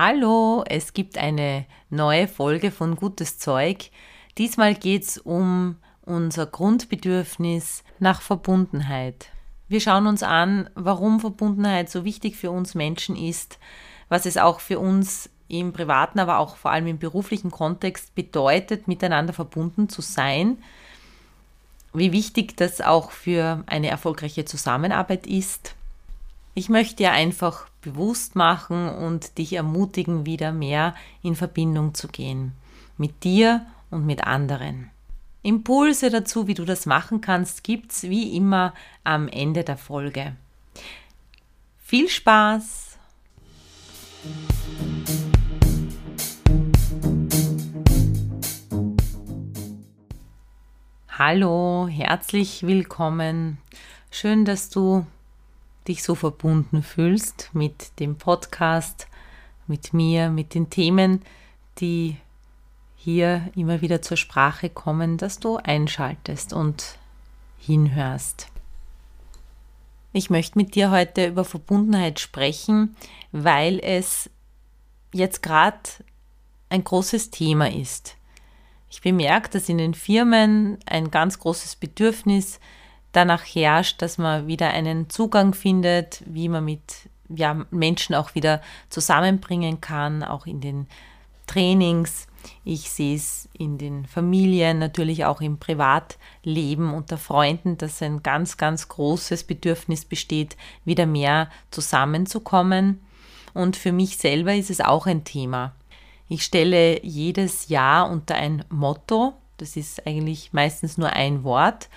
Hallo, es gibt eine neue Folge von Gutes Zeug. Diesmal geht es um unser Grundbedürfnis nach Verbundenheit. Wir schauen uns an, warum Verbundenheit so wichtig für uns Menschen ist, was es auch für uns im privaten, aber auch vor allem im beruflichen Kontext bedeutet, miteinander verbunden zu sein, wie wichtig das auch für eine erfolgreiche Zusammenarbeit ist. Ich möchte dir einfach bewusst machen und dich ermutigen, wieder mehr in Verbindung zu gehen mit dir und mit anderen. Impulse dazu, wie du das machen kannst, gibt es wie immer am Ende der Folge. Viel Spaß! Hallo, herzlich willkommen. Schön, dass du dich so verbunden fühlst mit dem Podcast, mit mir, mit den Themen, die hier immer wieder zur Sprache kommen, dass du einschaltest und hinhörst. Ich möchte mit dir heute über Verbundenheit sprechen, weil es jetzt gerade ein großes Thema ist. Ich bemerke, dass in den Firmen ein ganz großes Bedürfnis danach herrscht, dass man wieder einen Zugang findet, wie man mit ja, Menschen auch wieder zusammenbringen kann, auch in den Trainings. Ich sehe es in den Familien, natürlich auch im Privatleben unter Freunden, dass ein ganz, ganz großes Bedürfnis besteht, wieder mehr zusammenzukommen. Und für mich selber ist es auch ein Thema. Ich stelle jedes Jahr unter ein Motto, das ist eigentlich meistens nur ein Wort.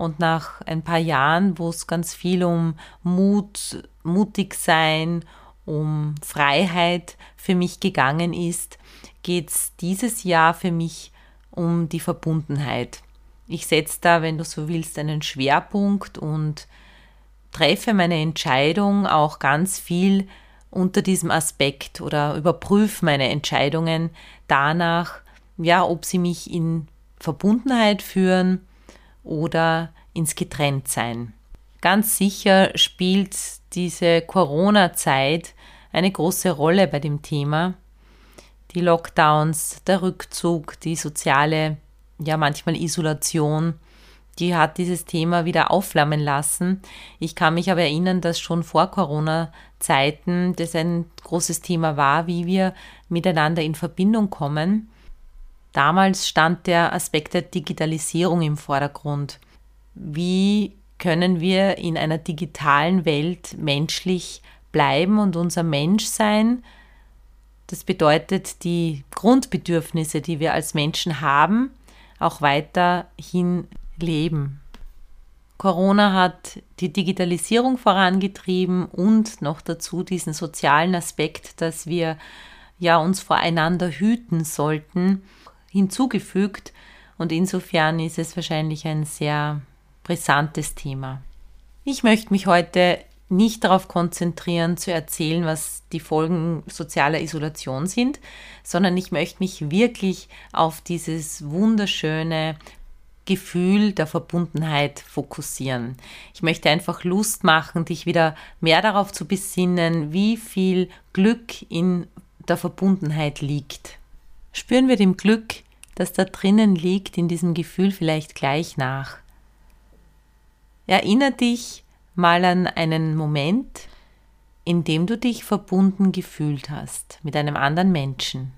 Und nach ein paar Jahren, wo es ganz viel um Mut, mutig sein, um Freiheit für mich gegangen ist, geht es dieses Jahr für mich um die Verbundenheit. Ich setze da, wenn du so willst, einen Schwerpunkt und treffe meine Entscheidung auch ganz viel unter diesem Aspekt oder überprüfe meine Entscheidungen danach, ja, ob sie mich in Verbundenheit führen oder ins Getrenntsein. Ganz sicher spielt diese Corona-Zeit eine große Rolle bei dem Thema. Die Lockdowns, der Rückzug, die soziale, ja manchmal Isolation, die hat dieses Thema wieder aufflammen lassen. Ich kann mich aber erinnern, dass schon vor Corona-Zeiten das ein großes Thema war, wie wir miteinander in Verbindung kommen. Damals stand der Aspekt der Digitalisierung im Vordergrund. Wie können wir in einer digitalen Welt menschlich bleiben und unser Menschsein das bedeutet, die Grundbedürfnisse, die wir als Menschen haben, auch weiterhin leben. Corona hat die Digitalisierung vorangetrieben und noch dazu diesen sozialen Aspekt, dass wir ja uns voreinander hüten sollten, hinzugefügt. Und insofern ist es wahrscheinlich ein sehr brisantes Thema. Ich möchte mich heute nicht darauf konzentrieren, zu erzählen, was die Folgen sozialer Isolation sind, sondern ich möchte mich wirklich auf dieses wunderschöne Gefühl der Verbundenheit fokussieren. Ich möchte einfach Lust machen, dich wieder mehr darauf zu besinnen, wie viel Glück in der Verbundenheit liegt. Spüren wir dem Glück, das da drinnen liegt, in diesem Gefühl vielleicht gleich nach. Erinner dich mal an einen Moment, in dem du dich verbunden gefühlt hast mit einem anderen Menschen.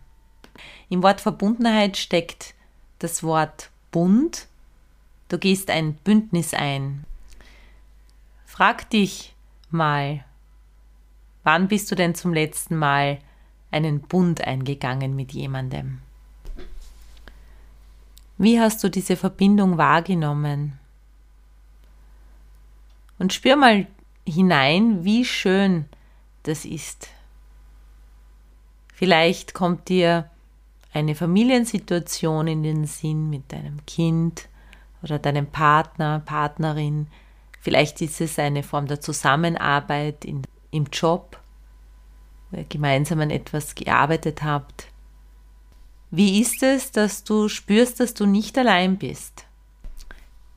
Im Wort Verbundenheit steckt das Wort Bund. Du gehst ein Bündnis ein. Frag dich mal, wann bist du denn zum letzten Mal einen Bund eingegangen mit jemandem? Wie hast du diese Verbindung wahrgenommen? Und spür mal hinein, wie schön das ist, Vielleicht kommt dir eine Familiensituation in den Sinn mit deinem Kind oder deinem Partner, Partnerin. Vielleicht ist es eine Form der Zusammenarbeit in, im Job, ihr gemeinsam an etwas gearbeitet habt. Wie ist es, dass du spürst, dass du nicht allein bist?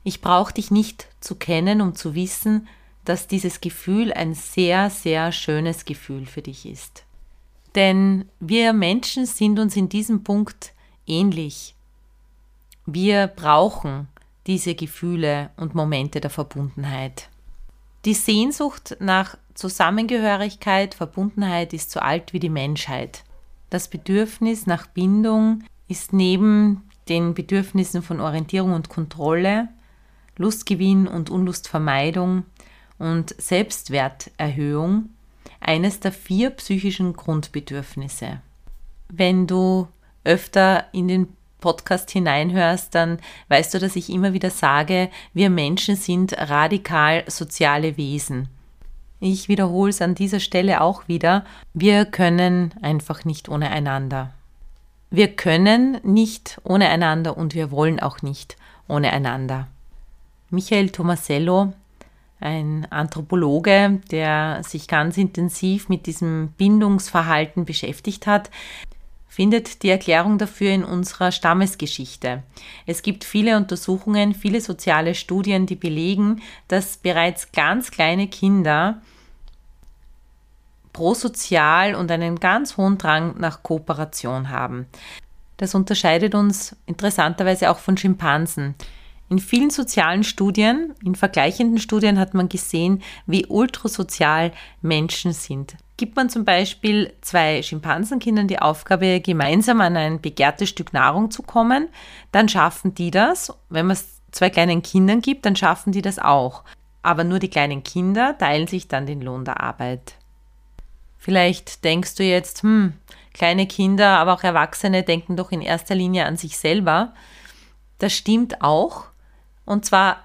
Ich brauche dich nicht zu kennen, um zu wissen, dass dieses Gefühl ein sehr, sehr schönes Gefühl für dich ist. Denn wir Menschen sind uns in diesem Punkt ähnlich. Wir brauchen diese Gefühle und Momente der Verbundenheit. Die Sehnsucht nach Zusammengehörigkeit, Verbundenheit ist so alt wie die Menschheit. Das Bedürfnis nach Bindung ist neben den Bedürfnissen von Orientierung und Kontrolle Lustgewinn und Unlustvermeidung und Selbstwerterhöhung eines der vier psychischen Grundbedürfnisse. Wenn du öfter in den Podcast hineinhörst, dann weißt du, dass ich immer wieder sage, wir Menschen sind radikal soziale Wesen. Ich wiederhole es an dieser Stelle auch wieder, wir können einfach nicht ohne einander. Wir können nicht ohne einander und wir wollen auch nicht ohne einander. Michael Tomasello, ein Anthropologe, der sich ganz intensiv mit diesem Bindungsverhalten beschäftigt hat, findet die Erklärung dafür in unserer Stammesgeschichte. Es gibt viele Untersuchungen, viele soziale Studien, die belegen, dass bereits ganz kleine Kinder prosozial und einen ganz hohen Drang nach Kooperation haben. Das unterscheidet uns interessanterweise auch von Schimpansen. In vielen sozialen Studien, in vergleichenden Studien hat man gesehen, wie ultrasozial Menschen sind. Gibt man zum Beispiel zwei Schimpansenkindern die Aufgabe, gemeinsam an ein begehrtes Stück Nahrung zu kommen, dann schaffen die das. Wenn man es zwei kleinen Kindern gibt, dann schaffen die das auch. Aber nur die kleinen Kinder teilen sich dann den Lohn der Arbeit. Vielleicht denkst du jetzt, hm, kleine Kinder, aber auch Erwachsene denken doch in erster Linie an sich selber. Das stimmt auch, und zwar,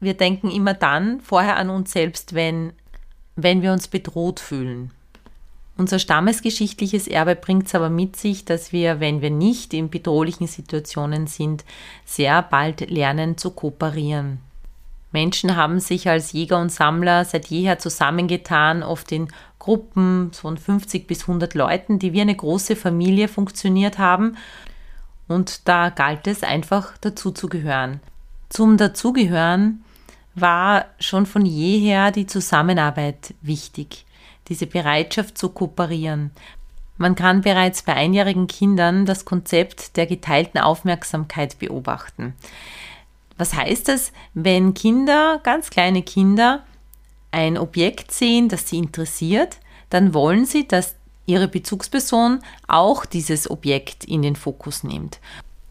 wir denken immer dann vorher an uns selbst, wenn, wenn wir uns bedroht fühlen. Unser stammesgeschichtliches Erbe bringt es aber mit sich, dass wir, wenn wir nicht in bedrohlichen Situationen sind, sehr bald lernen zu kooperieren. Menschen haben sich als Jäger und Sammler seit jeher zusammengetan, oft in Gruppen von 50 bis 100 Leuten, die wie eine große Familie funktioniert haben. Und da galt es einfach dazu zu gehören. Zum Dazugehören war schon von jeher die Zusammenarbeit wichtig, diese Bereitschaft zu kooperieren. Man kann bereits bei einjährigen Kindern das Konzept der geteilten Aufmerksamkeit beobachten. Was heißt das, wenn Kinder, ganz kleine Kinder, ein Objekt sehen, das sie interessiert, dann wollen sie, dass ihre Bezugsperson auch dieses Objekt in den Fokus nimmt.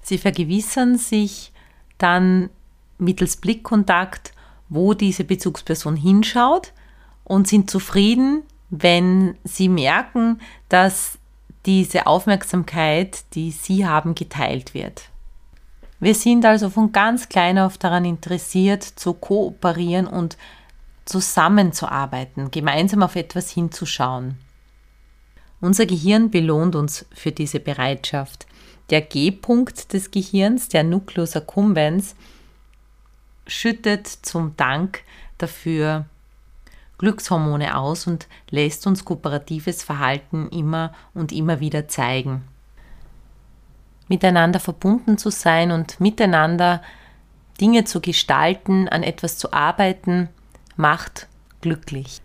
Sie vergewissern sich dann mittels Blickkontakt, wo diese Bezugsperson hinschaut und sind zufrieden, wenn sie merken, dass diese Aufmerksamkeit, die sie haben, geteilt wird. Wir sind also von ganz klein auf daran interessiert, zu kooperieren und zusammenzuarbeiten, gemeinsam auf etwas hinzuschauen. Unser Gehirn belohnt uns für diese Bereitschaft. Der G-Punkt des Gehirns, der Nucleus accumbens, schüttet zum Dank dafür Glückshormone aus und lässt uns kooperatives Verhalten immer und immer wieder zeigen. Miteinander verbunden zu sein und miteinander Dinge zu gestalten, an etwas zu arbeiten, macht glücklich.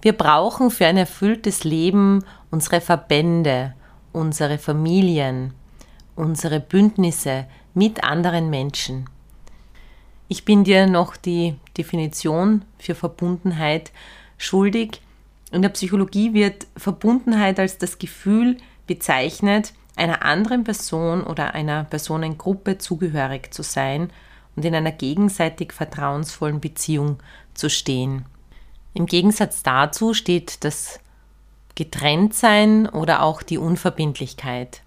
Wir brauchen für ein erfülltes Leben unsere Verbände, unsere Familien, unsere Bündnisse mit anderen Menschen. Ich bin dir noch die Definition für Verbundenheit schuldig. In der Psychologie wird Verbundenheit als das Gefühl bezeichnet, einer anderen Person oder einer Personengruppe zugehörig zu sein und in einer gegenseitig vertrauensvollen Beziehung zu stehen. Im Gegensatz dazu steht das Getrenntsein oder auch die Unverbindlichkeit.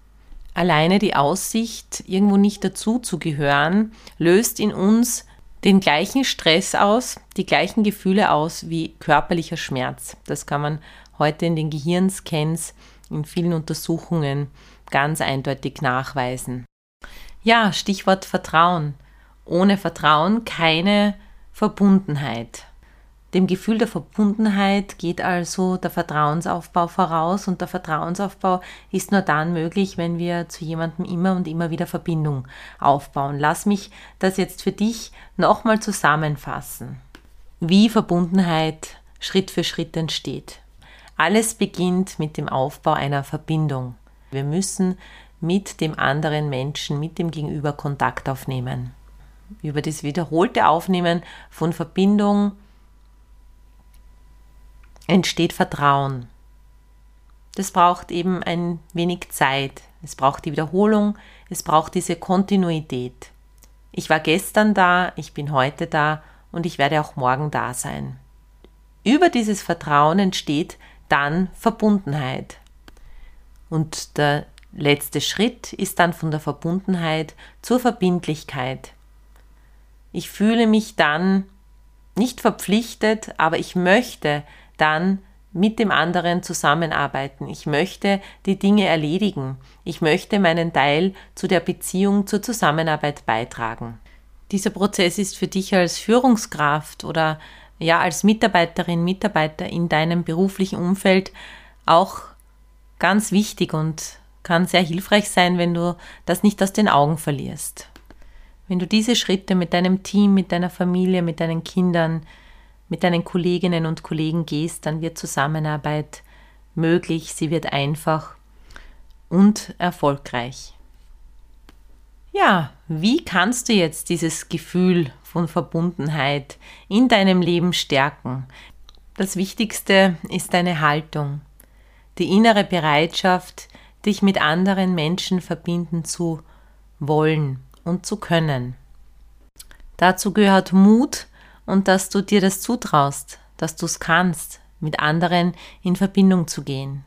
Alleine die Aussicht, irgendwo nicht dazu zu gehören, löst in uns den gleichen Stress aus, die gleichen Gefühle aus wie körperlicher Schmerz. Das kann man heute in den Gehirnscans in vielen Untersuchungen ganz eindeutig nachweisen. Ja, Stichwort Vertrauen. Ohne Vertrauen keine Verbundenheit. Dem Gefühl der Verbundenheit geht also der Vertrauensaufbau voraus und der Vertrauensaufbau ist nur dann möglich, wenn wir zu jemandem immer und immer wieder Verbindung aufbauen. Lass mich das jetzt für dich nochmal zusammenfassen, wie Verbundenheit Schritt für Schritt entsteht. Alles beginnt mit dem Aufbau einer Verbindung. Wir müssen mit dem anderen Menschen, mit dem Gegenüber Kontakt aufnehmen. Über das wiederholte Aufnehmen von Verbindung entsteht Vertrauen. Das braucht eben ein wenig Zeit. Es braucht die Wiederholung, es braucht diese Kontinuität. Ich war gestern da, ich bin heute da und ich werde auch morgen da sein. Über dieses Vertrauen entsteht dann Verbundenheit. Und der letzte Schritt ist dann von der Verbundenheit zur Verbindlichkeit. Ich fühle mich dann nicht verpflichtet, aber ich möchte dann mit dem anderen zusammenarbeiten. Ich möchte die Dinge erledigen. Ich möchte meinen Teil zu der Beziehung, zur Zusammenarbeit beitragen. Dieser Prozess ist für dich als Führungskraft oder ja als Mitarbeiterin, Mitarbeiter in deinem beruflichen Umfeld auch ganz wichtig und kann sehr hilfreich sein, wenn du das nicht aus den Augen verlierst. Wenn du diese Schritte mit deinem Team, mit deiner Familie, mit deinen Kindern, mit deinen Kolleginnen und Kollegen gehst, dann wird Zusammenarbeit möglich, sie wird einfach und erfolgreich. Ja, wie kannst du jetzt dieses Gefühl von Verbundenheit in deinem Leben stärken? Das Wichtigste ist deine Haltung, die innere Bereitschaft, dich mit anderen Menschen verbinden zu wollen und zu können. Dazu gehört Mut, und dass du dir das zutraust, dass du es kannst, mit anderen in Verbindung zu gehen.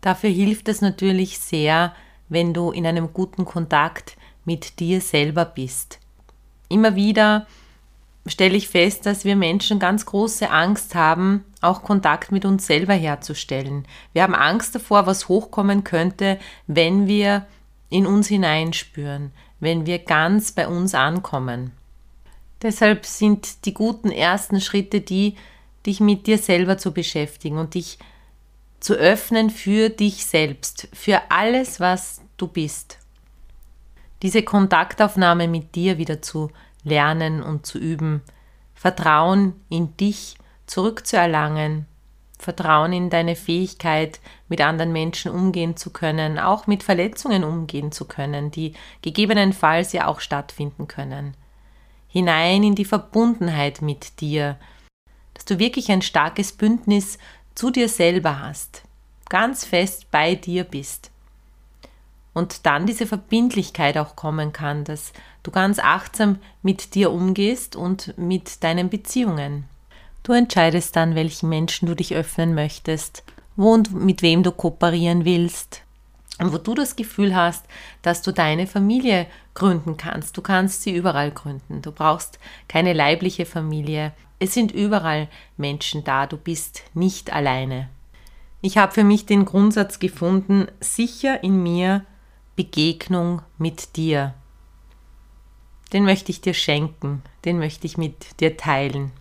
Dafür hilft es natürlich sehr, wenn du in einem guten Kontakt mit dir selber bist. Immer wieder stelle ich fest, dass wir Menschen ganz große Angst haben, auch Kontakt mit uns selber herzustellen. Wir haben Angst davor, was hochkommen könnte, wenn wir in uns hineinspüren, wenn wir ganz bei uns ankommen. Deshalb sind die guten ersten Schritte die, dich mit dir selber zu beschäftigen und dich zu öffnen für dich selbst, für alles, was du bist. Diese Kontaktaufnahme mit dir wieder zu lernen und zu üben, Vertrauen in dich zurückzuerlangen, Vertrauen in deine Fähigkeit, mit anderen Menschen umgehen zu können, auch mit Verletzungen umgehen zu können, die gegebenenfalls ja auch stattfinden können hinein in die Verbundenheit mit dir, dass du wirklich ein starkes Bündnis zu dir selber hast, ganz fest bei dir bist. Und dann diese Verbindlichkeit auch kommen kann, dass du ganz achtsam mit dir umgehst und mit deinen Beziehungen. Du entscheidest dann, welchen Menschen du dich öffnen möchtest, wo und mit wem du kooperieren willst, und wo du das Gefühl hast, dass du deine Familie gründen kannst. Du kannst sie überall gründen. Du brauchst keine leibliche Familie. Es sind überall Menschen da. Du bist nicht alleine. Ich habe für mich den Grundsatz gefunden, sicher in mir Begegnung mit dir. Den möchte ich dir schenken, den möchte ich mit dir teilen.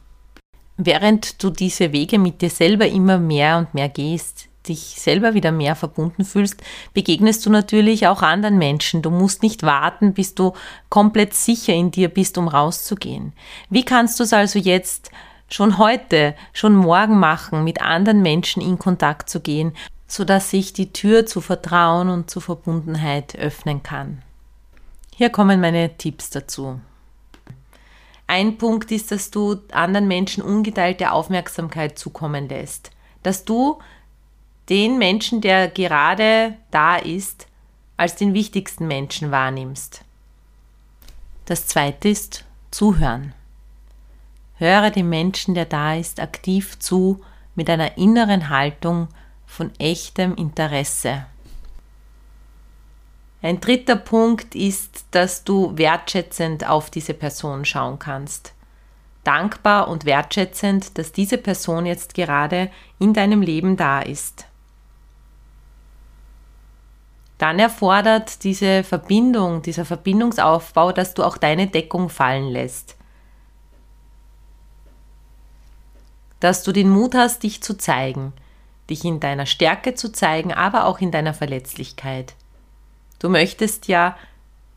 Während du diese Wege mit dir selber immer mehr und mehr gehst, dich selber wieder mehr verbunden fühlst, begegnest du natürlich auch anderen Menschen. Du musst nicht warten, bis du komplett sicher in dir bist, um rauszugehen. Wie kannst du es also jetzt schon heute, schon morgen machen, mit anderen Menschen in Kontakt zu gehen, sodass sich die Tür zu Vertrauen und zu Verbundenheit öffnen kann? Hier kommen meine Tipps dazu. Ein Punkt ist, dass du anderen Menschen ungeteilte Aufmerksamkeit zukommen lässt. Dass du den Menschen, der gerade da ist, als den wichtigsten Menschen wahrnimmst. Das zweite ist Zuhören. Höre dem Menschen, der da ist, aktiv zu mit einer inneren Haltung von echtem Interesse. Ein dritter Punkt ist, dass du wertschätzend auf diese Person schauen kannst. Dankbar und wertschätzend, dass diese Person jetzt gerade in deinem Leben da ist. Dann erfordert diese Verbindung, dieser Verbindungsaufbau, dass du auch deine Deckung fallen lässt. Dass du den Mut hast, dich zu zeigen, dich in deiner Stärke zu zeigen, aber auch in deiner Verletzlichkeit. Du möchtest ja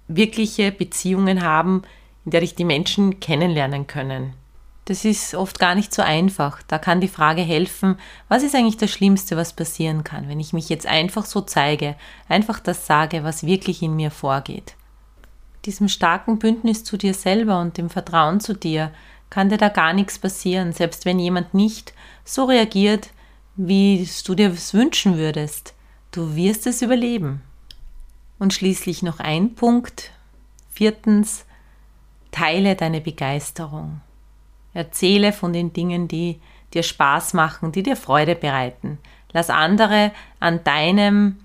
wirkliche Beziehungen haben, in der dich die Menschen kennenlernen können. Das ist oft gar nicht so einfach. Da kann die Frage helfen, was ist eigentlich das Schlimmste, was passieren kann, wenn ich mich jetzt einfach so zeige, einfach das sage, was wirklich in mir vorgeht. Diesem starken Bündnis zu dir selber und dem Vertrauen zu dir kann dir da gar nichts passieren, selbst wenn jemand nicht so reagiert, wie du dir es wünschen würdest. Du wirst es überleben. Und schließlich noch ein Punkt. Viertens, teile deine Begeisterung. Erzähle von den Dingen, die dir Spaß machen, die dir Freude bereiten. Lass andere an deinem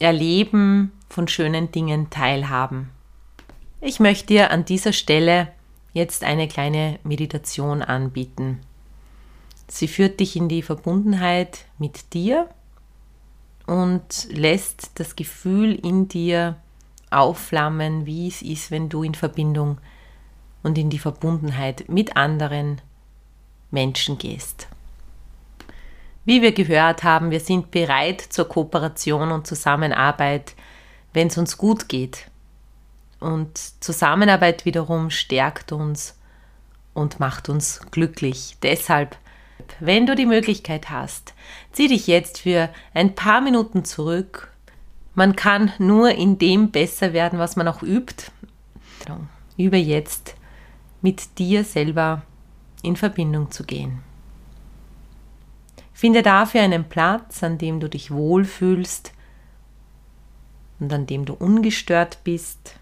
Erleben von schönen Dingen teilhaben. Ich möchte dir an dieser Stelle jetzt eine kleine Meditation anbieten. Sie führt dich in die Verbundenheit mit dir und lässt das Gefühl in dir aufflammen, wie es ist, wenn du in Verbindung und in die Verbundenheit mit anderen Menschen gehst. Wie wir gehört haben, wir sind bereit zur Kooperation und Zusammenarbeit, wenn es uns gut geht. Und Zusammenarbeit wiederum stärkt uns und macht uns glücklich. Deshalb wenn du die Möglichkeit hast, zieh dich jetzt für ein paar Minuten zurück. Man kann nur in dem besser werden, was man auch übt. Übe jetzt mit dir selber in Verbindung zu gehen. Finde dafür einen Platz, an dem du dich wohlfühlst und an dem du ungestört bist.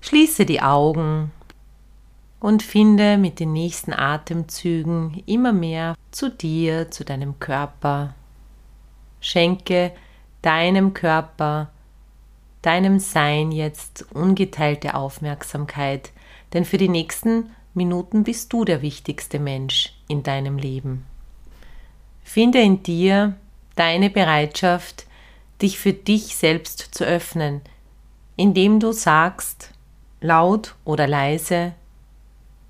Schließe die Augen und finde mit den nächsten Atemzügen immer mehr zu dir, zu deinem Körper. Schenke deinem Körper, deinem Sein jetzt ungeteilte Aufmerksamkeit, denn für die nächsten Minuten bist du der wichtigste Mensch in deinem Leben. Finde in dir deine Bereitschaft, dich für dich selbst zu öffnen, indem du sagst, laut oder leise,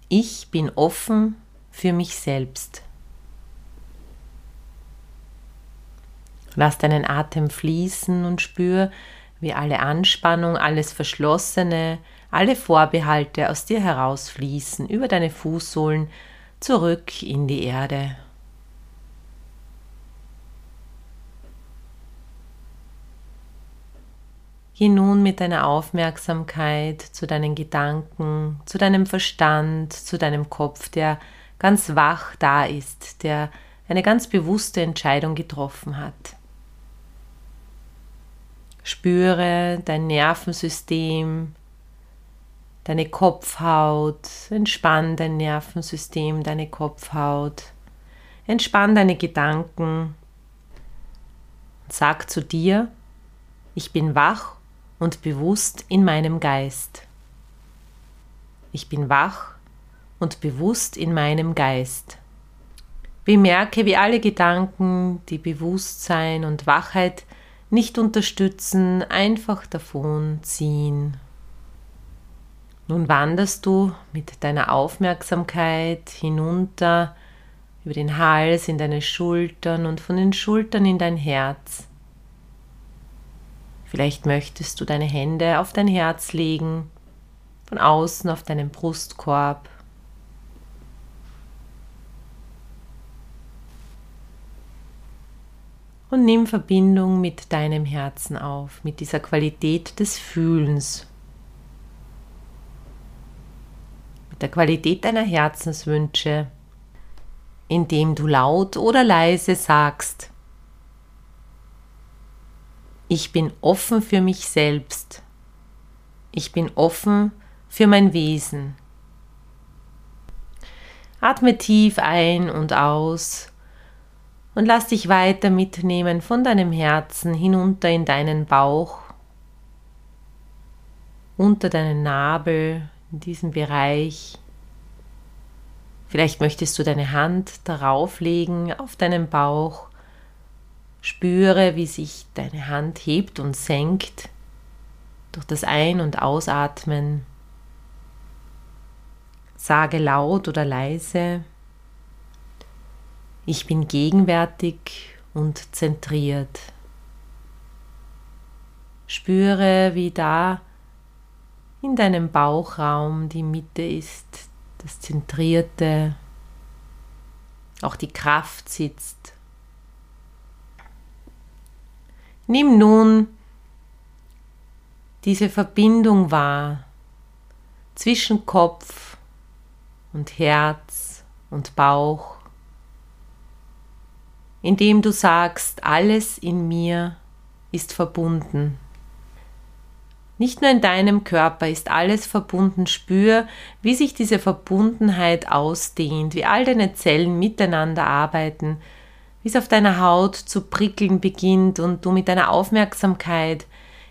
ich bin offen für mich selbst. Lass deinen Atem fließen und spür, wie alle Anspannung, alles Verschlossene, alle Vorbehalte aus dir herausfließen, über deine Fußsohlen zurück in die Erde. Geh nun mit deiner Aufmerksamkeit zu deinen Gedanken, zu deinem Verstand, zu deinem Kopf, der ganz wach da ist, der eine ganz bewusste Entscheidung getroffen hat. Spüre dein Nervensystem, deine Kopfhaut, entspann dein Nervensystem, deine Kopfhaut, entspann deine Gedanken. Sag zu dir, ich bin wach und bewusst in meinem Geist. Ich bin wach und bewusst in meinem Geist. Bemerke, wie alle Gedanken, die Bewusstsein und Wachheit nicht unterstützen, einfach davon ziehen. Nun wanderst du mit deiner Aufmerksamkeit hinunter über den Hals in deine Schultern und von den Schultern in dein Herz. Vielleicht möchtest du deine Hände auf dein Herz legen, von außen auf deinen Brustkorb. Und nimm Verbindung mit deinem Herzen auf, mit dieser Qualität des Fühlens, mit der Qualität deiner Herzenswünsche, indem du laut oder leise sagst, ich bin offen für mich selbst. Ich bin offen für mein Wesen. Atme tief ein und aus und lass dich weiter mitnehmen von deinem Herzen hinunter in deinen Bauch, unter deinen Nabel, in diesem Bereich. Vielleicht möchtest du deine Hand darauf legen auf deinen Bauch Spüre, wie sich deine Hand hebt und senkt durch das Ein- und Ausatmen. Sage laut oder leise, ich bin gegenwärtig und zentriert. Spüre, wie da in deinem Bauchraum die Mitte ist, das Zentrierte, auch die Kraft sitzt. Nimm nun diese Verbindung wahr zwischen Kopf und Herz und Bauch, indem du sagst, alles in mir ist verbunden. Nicht nur in deinem Körper ist alles verbunden. Spür, wie sich diese Verbundenheit ausdehnt, wie all deine Zellen miteinander arbeiten, wie es auf deiner Haut zu prickeln beginnt und du mit deiner Aufmerksamkeit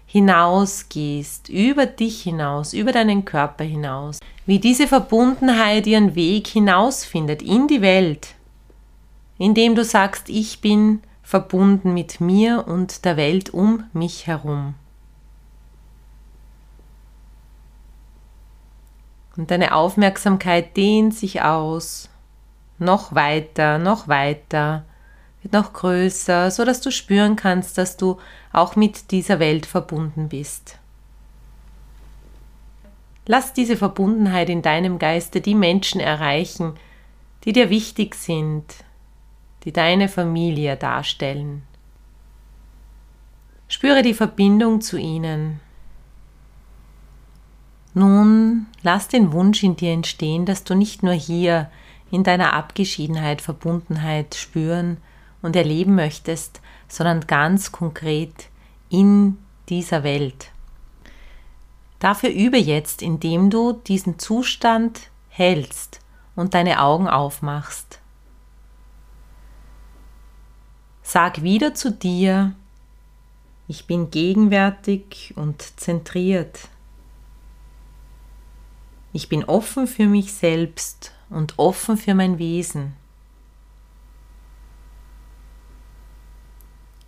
hinausgehst, über dich hinaus, über deinen Körper hinaus, wie diese Verbundenheit ihren Weg hinausfindet in die Welt, indem du sagst, ich bin verbunden mit mir und der Welt um mich herum. Und deine Aufmerksamkeit dehnt sich aus, noch weiter, noch weiter, wird noch größer, so dass du spüren kannst, dass du auch mit dieser Welt verbunden bist. Lass diese Verbundenheit in deinem Geiste die Menschen erreichen, die dir wichtig sind, die deine Familie darstellen. Spüre die Verbindung zu ihnen. Nun lass den Wunsch in dir entstehen, dass du nicht nur hier in deiner Abgeschiedenheit Verbundenheit spüren und erleben möchtest, sondern ganz konkret in dieser Welt. Dafür übe jetzt, indem du diesen Zustand hältst und deine Augen aufmachst. Sag wieder zu dir, ich bin gegenwärtig und zentriert. Ich bin offen für mich selbst und offen für mein Wesen.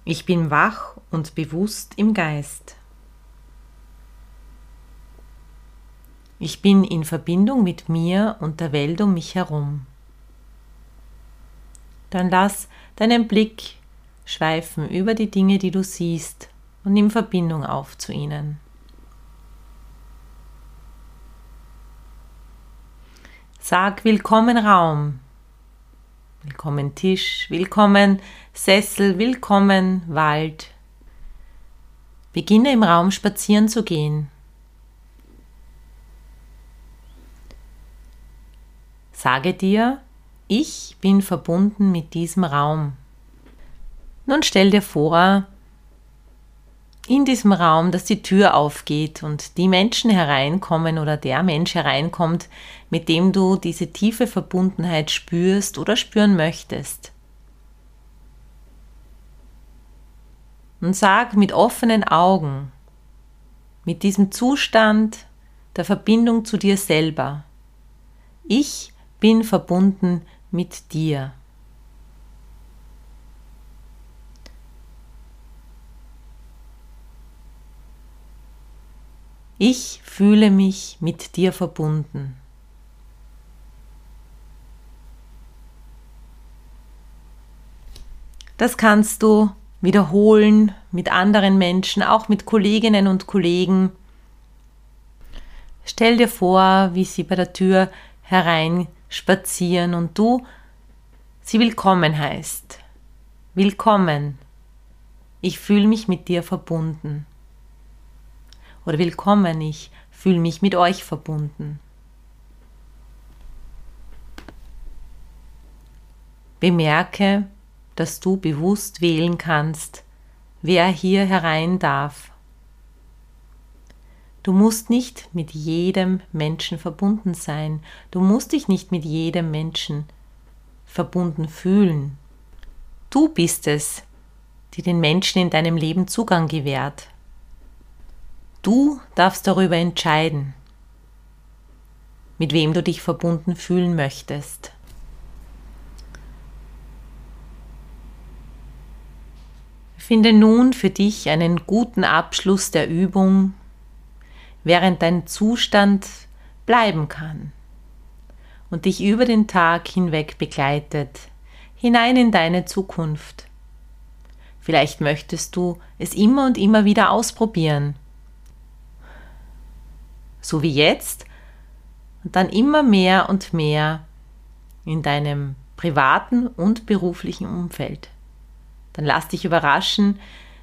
Ich bin wach und bewusst im Geist. Ich bin in Verbindung mit mir und der Welt um mich herum. Dann lass deinen Blick schweifen über die Dinge, die du siehst und nimm Verbindung auf zu ihnen. Sag willkommen Raum, willkommen Tisch, willkommen Sessel, willkommen Wald. Beginne im Raum spazieren zu gehen. Sage dir, ich bin verbunden mit diesem Raum. Nun stell dir vor, in diesem Raum, dass die Tür aufgeht und die Menschen hereinkommen oder der Mensch hereinkommt, mit dem du diese tiefe Verbundenheit spürst oder spüren möchtest. Und sag mit offenen Augen, mit diesem Zustand der Verbindung zu dir selber, ich bin verbunden mit dir. Ich fühle mich mit dir verbunden. Das kannst du wiederholen mit anderen Menschen, auch mit Kolleginnen und Kollegen. Stell dir vor, wie sie bei der Tür hereinspazieren und du sie willkommen heißt. Willkommen. Ich fühle mich mit dir verbunden oder willkommen, ich fühle mich mit euch verbunden. Bemerke, dass du bewusst wählen kannst, wer hier herein darf. Du musst nicht mit jedem Menschen verbunden sein, du musst dich nicht mit jedem Menschen verbunden fühlen. Du bist es, die den Menschen in deinem Leben Zugang gewährt. Du darfst darüber entscheiden, mit wem du dich verbunden fühlen möchtest. Finde nun für dich einen guten Abschluss der Übung, während dein Zustand bleiben kann und dich über den Tag hinweg begleitet, hinein in deine Zukunft. Vielleicht möchtest du es immer und immer wieder ausprobieren. So wie jetzt und dann immer mehr und mehr in deinem privaten und beruflichen Umfeld. Dann lass dich überraschen,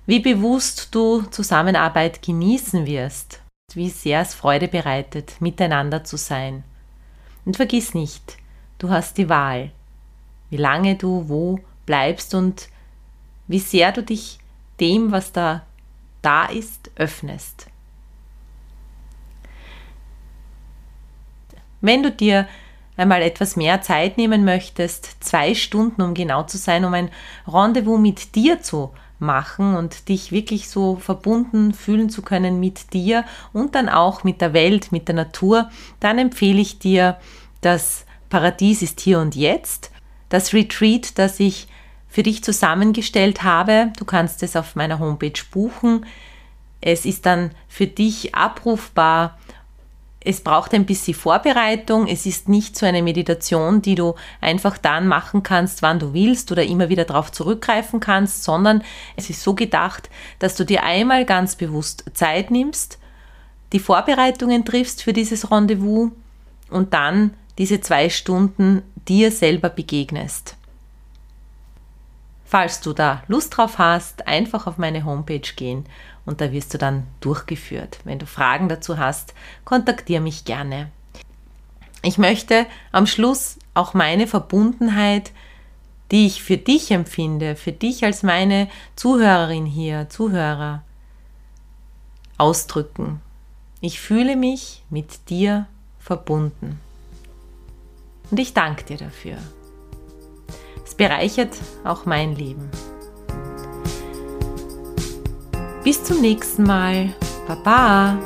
wie bewusst du Zusammenarbeit genießen wirst, wie sehr es Freude bereitet, miteinander zu sein. Und vergiss nicht, du hast die Wahl, wie lange du wo bleibst und wie sehr du dich dem, was da da ist, öffnest. Wenn du dir einmal etwas mehr Zeit nehmen möchtest, zwei Stunden, um genau zu sein, um ein Rendezvous mit dir zu machen und dich wirklich so verbunden fühlen zu können mit dir und dann auch mit der Welt, mit der Natur, dann empfehle ich dir das Paradies ist hier und jetzt, das Retreat, das ich für dich zusammengestellt habe. Du kannst es auf meiner Homepage buchen. Es ist dann für dich abrufbar es braucht ein bisschen Vorbereitung. Es ist nicht so eine Meditation, die du einfach dann machen kannst, wann du willst oder immer wieder darauf zurückgreifen kannst, sondern es ist so gedacht, dass du dir einmal ganz bewusst Zeit nimmst, die Vorbereitungen triffst für dieses Rendezvous und dann diese zwei Stunden dir selber begegnest. Falls du da Lust drauf hast, einfach auf meine Homepage gehen und da wirst du dann durchgeführt. Wenn du Fragen dazu hast, kontaktiere mich gerne. Ich möchte am Schluss auch meine Verbundenheit, die ich für dich empfinde, für dich als meine Zuhörerin hier, Zuhörer, ausdrücken. Ich fühle mich mit dir verbunden. Und ich danke dir dafür. Es bereichert auch mein Leben. Bis zum nächsten Mal. Baba.